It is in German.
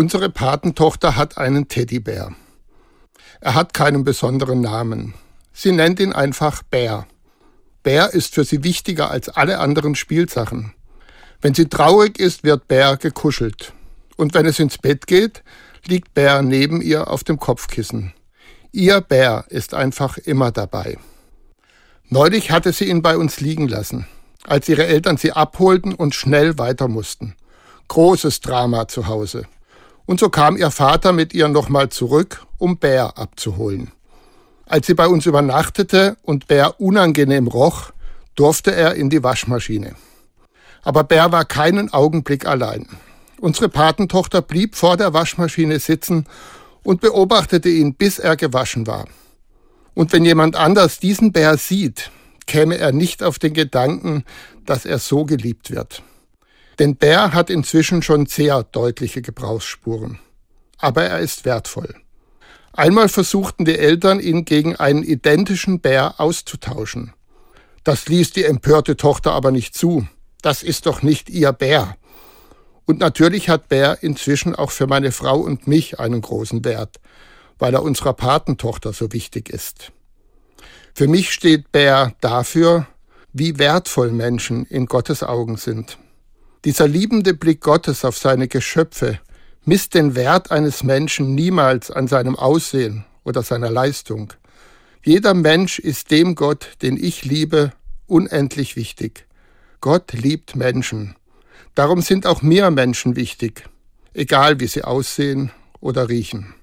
Unsere Patentochter hat einen Teddybär. Er hat keinen besonderen Namen. Sie nennt ihn einfach Bär. Bär ist für sie wichtiger als alle anderen Spielsachen. Wenn sie traurig ist, wird Bär gekuschelt. Und wenn es ins Bett geht, liegt Bär neben ihr auf dem Kopfkissen. Ihr Bär ist einfach immer dabei. Neulich hatte sie ihn bei uns liegen lassen, als ihre Eltern sie abholten und schnell weiter mussten. Großes Drama zu Hause. Und so kam ihr Vater mit ihr nochmal zurück, um Bär abzuholen. Als sie bei uns übernachtete und Bär unangenehm roch, durfte er in die Waschmaschine. Aber Bär war keinen Augenblick allein. Unsere Patentochter blieb vor der Waschmaschine sitzen und beobachtete ihn, bis er gewaschen war. Und wenn jemand anders diesen Bär sieht, käme er nicht auf den Gedanken, dass er so geliebt wird. Denn Bär hat inzwischen schon sehr deutliche Gebrauchsspuren. Aber er ist wertvoll. Einmal versuchten die Eltern, ihn gegen einen identischen Bär auszutauschen. Das ließ die empörte Tochter aber nicht zu. Das ist doch nicht ihr Bär. Und natürlich hat Bär inzwischen auch für meine Frau und mich einen großen Wert, weil er unserer Patentochter so wichtig ist. Für mich steht Bär dafür, wie wertvoll Menschen in Gottes Augen sind. Dieser liebende Blick Gottes auf seine Geschöpfe misst den Wert eines Menschen niemals an seinem Aussehen oder seiner Leistung. Jeder Mensch ist dem Gott, den ich liebe, unendlich wichtig. Gott liebt Menschen. Darum sind auch mir Menschen wichtig, egal wie sie aussehen oder riechen.